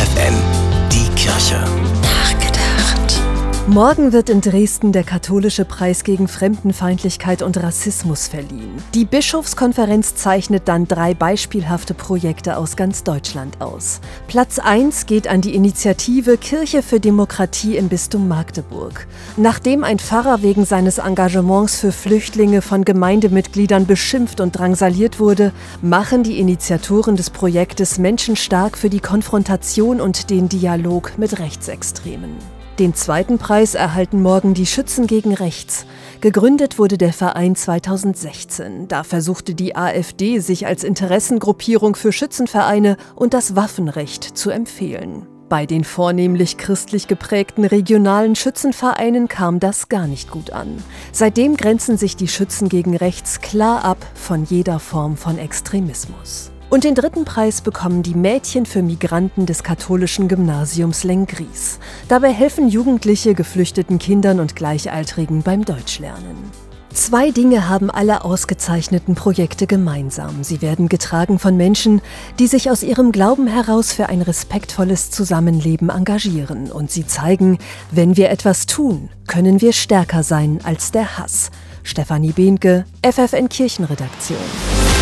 FFN, die Kirche. Morgen wird in Dresden der katholische Preis gegen Fremdenfeindlichkeit und Rassismus verliehen. Die Bischofskonferenz zeichnet dann drei beispielhafte Projekte aus ganz Deutschland aus. Platz 1 geht an die Initiative Kirche für Demokratie im Bistum Magdeburg. Nachdem ein Pfarrer wegen seines Engagements für Flüchtlinge von Gemeindemitgliedern beschimpft und drangsaliert wurde, machen die Initiatoren des Projektes Menschen stark für die Konfrontation und den Dialog mit Rechtsextremen. Den zweiten Preis erhalten morgen die Schützen gegen Rechts. Gegründet wurde der Verein 2016. Da versuchte die AfD, sich als Interessengruppierung für Schützenvereine und das Waffenrecht zu empfehlen. Bei den vornehmlich christlich geprägten regionalen Schützenvereinen kam das gar nicht gut an. Seitdem grenzen sich die Schützen gegen Rechts klar ab von jeder Form von Extremismus. Und den dritten Preis bekommen die Mädchen für Migranten des katholischen Gymnasiums Lengries. Dabei helfen Jugendliche geflüchteten Kindern und Gleichaltrigen beim Deutschlernen. Zwei Dinge haben alle ausgezeichneten Projekte gemeinsam. Sie werden getragen von Menschen, die sich aus ihrem Glauben heraus für ein respektvolles Zusammenleben engagieren. Und sie zeigen, wenn wir etwas tun, können wir stärker sein als der Hass. Stefanie Behnke, FFN Kirchenredaktion.